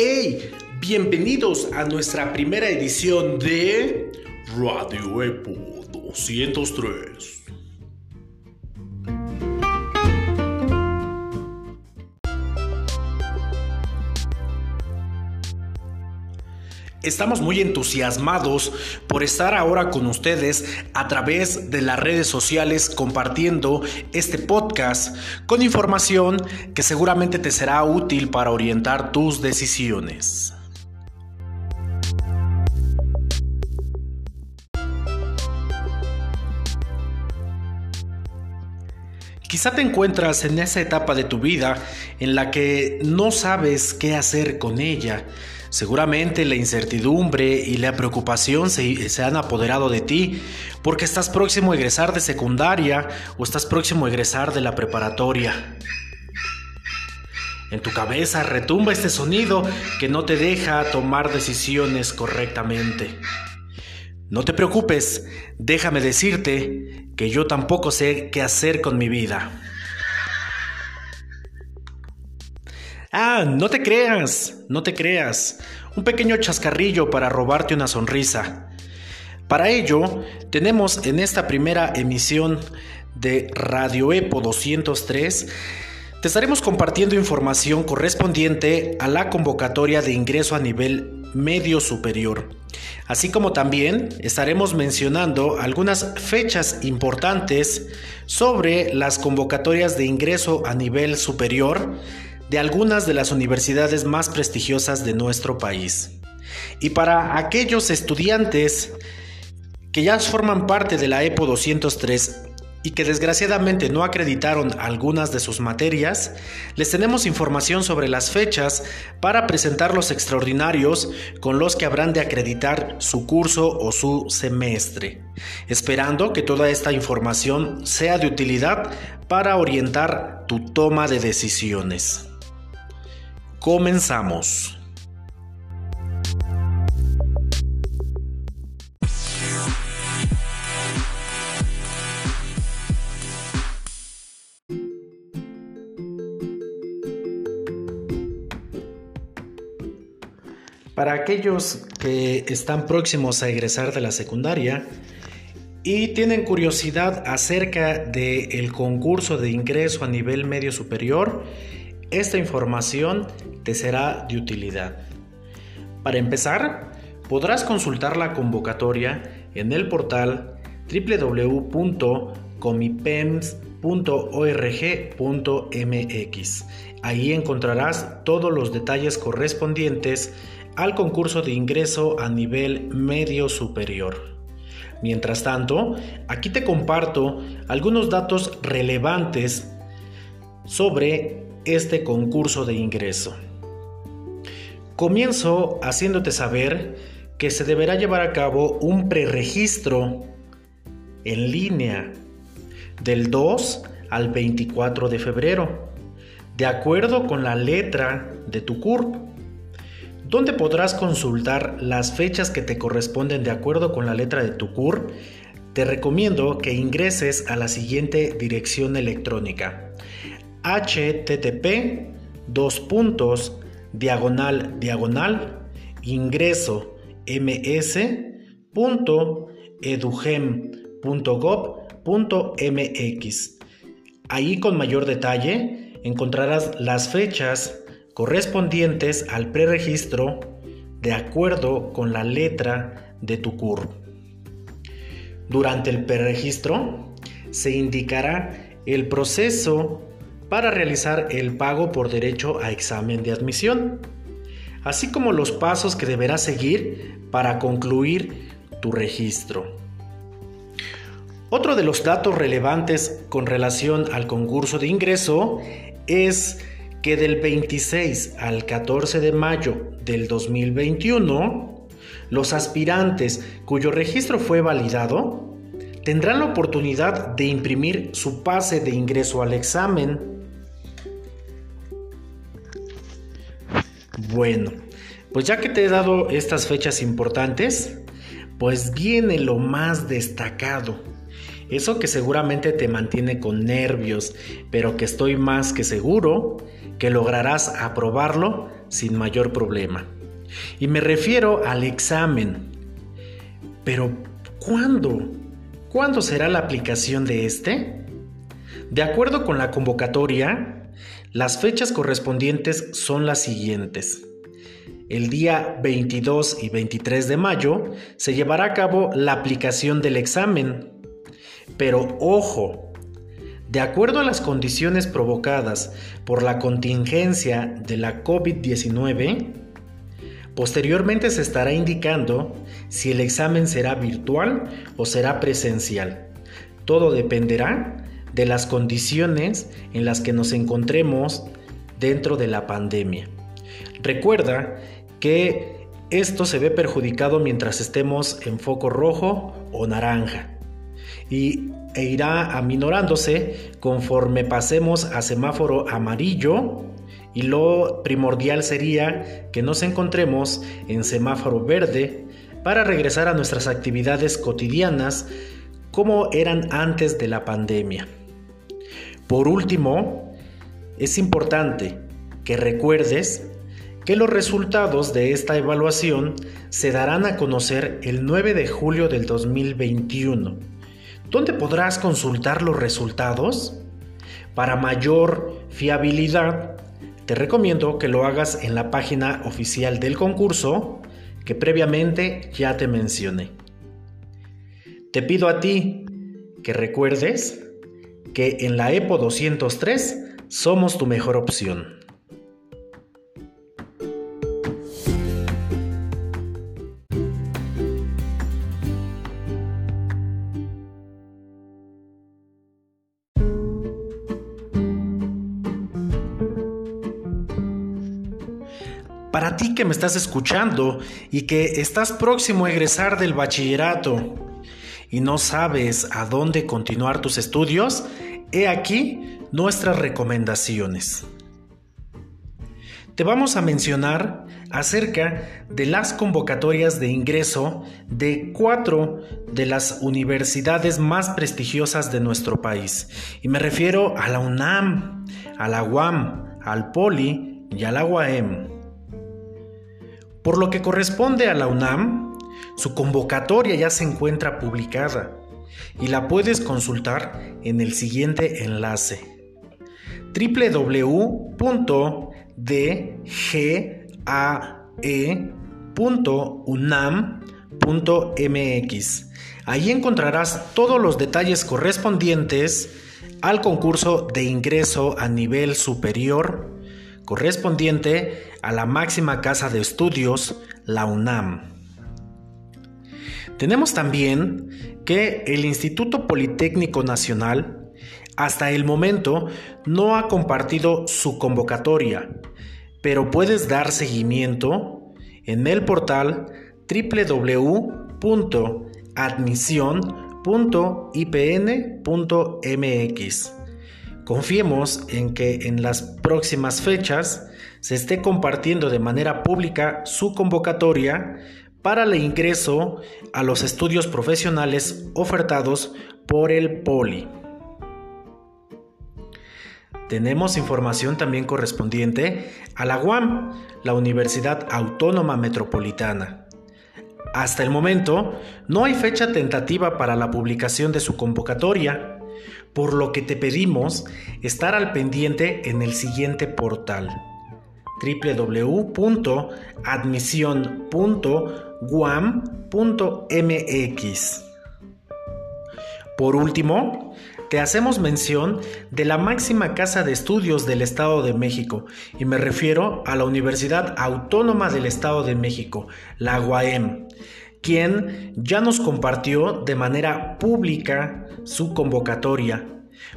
¡Hey! Bienvenidos a nuestra primera edición de Radio Epo 203. Estamos muy entusiasmados por estar ahora con ustedes a través de las redes sociales compartiendo este podcast con información que seguramente te será útil para orientar tus decisiones. Quizá te encuentras en esa etapa de tu vida en la que no sabes qué hacer con ella Seguramente la incertidumbre y la preocupación se, han apoderado de ti porque estás próximo a egresar de secundaria o estás próximo a egresar de la preparatoria. En tu cabeza retumba este sonido que no te deja tomar decisiones correctamente. No te preocupes, déjame decirte que yo tampoco sé qué hacer con mi vida. Ah, no te creas, no te creas. Un pequeño chascarrillo para robarte una sonrisa. Para ello, tenemos en esta primera emisión de Radio Epo 203, te estaremos compartiendo información correspondiente a la convocatoria de ingreso a nivel medio superior. Así como también estaremos mencionando algunas fechas importantes sobre las convocatorias de ingreso a nivel superior de algunas de las universidades más prestigiosas de nuestro país. Y para aquellos estudiantes que ya forman parte de la EPO 203 y que desgraciadamente no acreditaron algunas de sus materias, les tenemos información sobre las fechas para presentar los extraordinarios con los que habrán de acreditar su curso o su semestre, esperando que toda esta información sea de utilidad para orientar tu toma de decisiones. Comenzamos. Para aquellos que están próximos a egresar de la secundaria y tienen curiosidad acerca del concurso de ingreso a nivel medio superior, esta información te será de utilidad. Para empezar, podrás consultar la convocatoria en el portal www.comipems.org.mx. Ahí encontrarás todos los detalles correspondientes al concurso de ingreso a nivel medio superior. Mientras tanto, aquí te comparto algunos datos relevantes sobre este concurso de ingreso. Comienzo haciéndote saber que se deberá llevar a cabo un preregistro en línea del 2 al 24 de febrero, de acuerdo con la letra de tu CURP, donde podrás consultar las fechas que te corresponden de acuerdo con la letra de tu CURP. Te recomiendo que ingreses a la siguiente dirección electrónica http dos puntos diagonal diagonal ingreso ms.edugem.gov.mx. Ahí con mayor detalle encontrarás las fechas correspondientes al preregistro de acuerdo con la letra de tu CUR. Durante el preregistro se indicará el proceso para realizar el pago por derecho a examen de admisión, así como los pasos que deberás seguir para concluir tu registro. Otro de los datos relevantes con relación al concurso de ingreso es que del 26 al 14 de mayo del 2021, los aspirantes cuyo registro fue validado tendrán la oportunidad de imprimir su pase de ingreso al examen Bueno, pues ya que te he dado estas fechas importantes, pues viene lo más destacado. Eso que seguramente te mantiene con nervios, pero que estoy más que seguro que lograrás aprobarlo sin mayor problema. Y me refiero al examen. Pero, ¿cuándo? ¿Cuándo será la aplicación de este? De acuerdo con la convocatoria, las fechas correspondientes son las siguientes. El día 22 y 23 de mayo se llevará a cabo la aplicación del examen. Pero ojo, de acuerdo a las condiciones provocadas por la contingencia de la COVID-19, posteriormente se estará indicando si el examen será virtual o será presencial. Todo dependerá de las condiciones en las que nos encontremos dentro de la pandemia. Recuerda que esto se ve perjudicado mientras estemos en foco rojo o naranja y, e irá aminorándose conforme pasemos a semáforo amarillo y lo primordial sería que nos encontremos en semáforo verde para regresar a nuestras actividades cotidianas como eran antes de la pandemia. Por último, es importante que recuerdes que los resultados de esta evaluación se darán a conocer el 9 de julio del 2021. ¿Dónde podrás consultar los resultados? Para mayor fiabilidad, te recomiendo que lo hagas en la página oficial del concurso que previamente ya te mencioné. Te pido a ti que recuerdes que en la EPO 203 somos tu mejor opción. Para ti que me estás escuchando y que estás próximo a egresar del bachillerato, y no sabes a dónde continuar tus estudios, he aquí nuestras recomendaciones. Te vamos a mencionar acerca de las convocatorias de ingreso de cuatro de las universidades más prestigiosas de nuestro país. Y me refiero a la UNAM, a la UAM, al POLI y a la UAM. Por lo que corresponde a la UNAM, su convocatoria ya se encuentra publicada y la puedes consultar en el siguiente enlace www.dgae.unam.mx. Ahí encontrarás todos los detalles correspondientes al concurso de ingreso a nivel superior correspondiente a la máxima casa de estudios, la UNAM. Tenemos también que el Instituto Politécnico Nacional hasta el momento no ha compartido su convocatoria, pero puedes dar seguimiento en el portal www.admisión.ipn.mx. Confiemos en que en las próximas fechas se esté compartiendo de manera pública su convocatoria para el ingreso a los estudios profesionales ofertados por el POLI. Tenemos información también correspondiente a la UAM, la Universidad Autónoma Metropolitana. Hasta el momento, no hay fecha tentativa para la publicación de su convocatoria, por lo que te pedimos estar al pendiente en el siguiente portal www.admisión.guam.mx. Por último, te hacemos mención de la máxima casa de estudios del Estado de México, y me refiero a la Universidad Autónoma del Estado de México, la UAM, quien ya nos compartió de manera pública su convocatoria,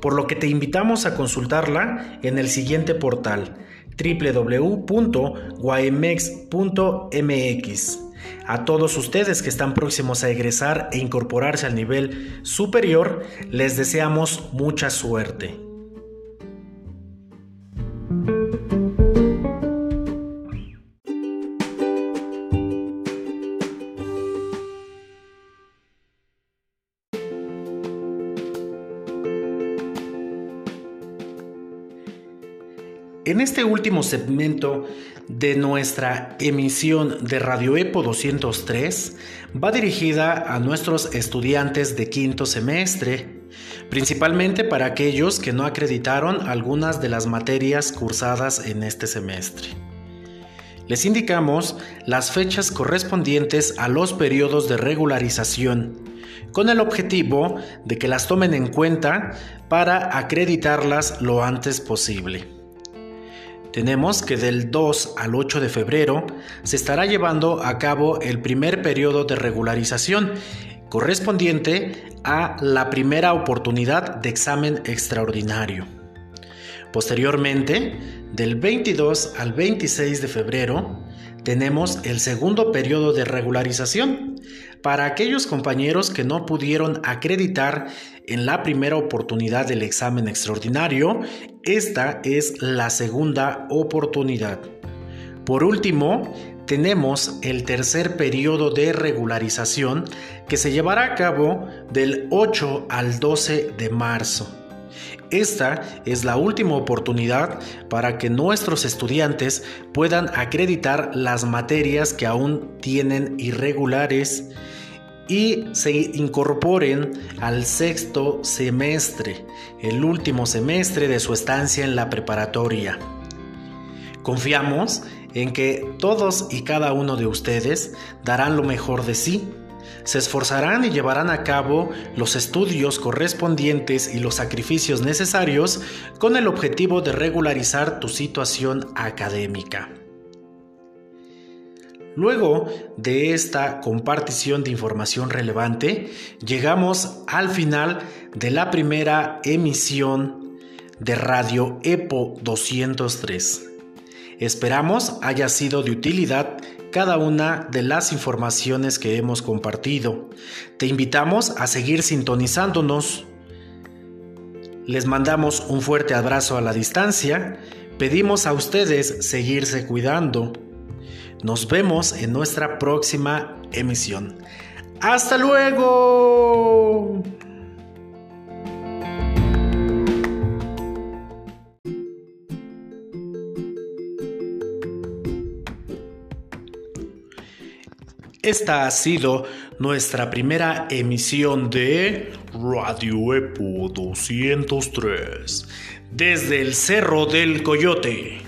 por lo que te invitamos a consultarla en el siguiente portal www.guaemex.mx. A todos ustedes que están próximos a egresar e incorporarse al nivel superior, les deseamos mucha suerte. En este último segmento de nuestra emisión de Radio Epo 203 va dirigida a nuestros estudiantes de quinto semestre, principalmente para aquellos que no acreditaron algunas de las materias cursadas en este semestre. Les indicamos las fechas correspondientes a los periodos de regularización, con el objetivo de que las tomen en cuenta para acreditarlas lo antes posible. Tenemos que del 2 al 8 de febrero se estará llevando a cabo el primer periodo de regularización correspondiente a la primera oportunidad de examen extraordinario. Posteriormente, del 22 al 26 de febrero, tenemos el segundo periodo de regularización para aquellos compañeros que no pudieron acreditar en la primera oportunidad del examen extraordinario. Esta es la segunda oportunidad. Por último, tenemos el tercer periodo de regularización que se llevará a cabo del 8 al 12 de marzo. Esta es la última oportunidad para que nuestros estudiantes puedan acreditar las materias que aún tienen irregulares y se incorporen al sexto semestre, el último semestre de su estancia en la preparatoria. Confiamos en que todos y cada uno de ustedes darán lo mejor de sí se esforzarán y llevarán a cabo los estudios correspondientes y los sacrificios necesarios con el objetivo de regularizar tu situación académica. Luego de esta compartición de información relevante, llegamos al final de la primera emisión de Radio EPO 203. Esperamos haya sido de utilidad cada una de las informaciones que hemos compartido. Te invitamos a seguir sintonizándonos. Les mandamos un fuerte abrazo a la distancia. Pedimos a ustedes seguirse cuidando. Nos vemos en nuestra próxima emisión. ¡Hasta luego! Esta ha sido nuestra primera emisión de Radio Epo 203 desde el Cerro del Coyote.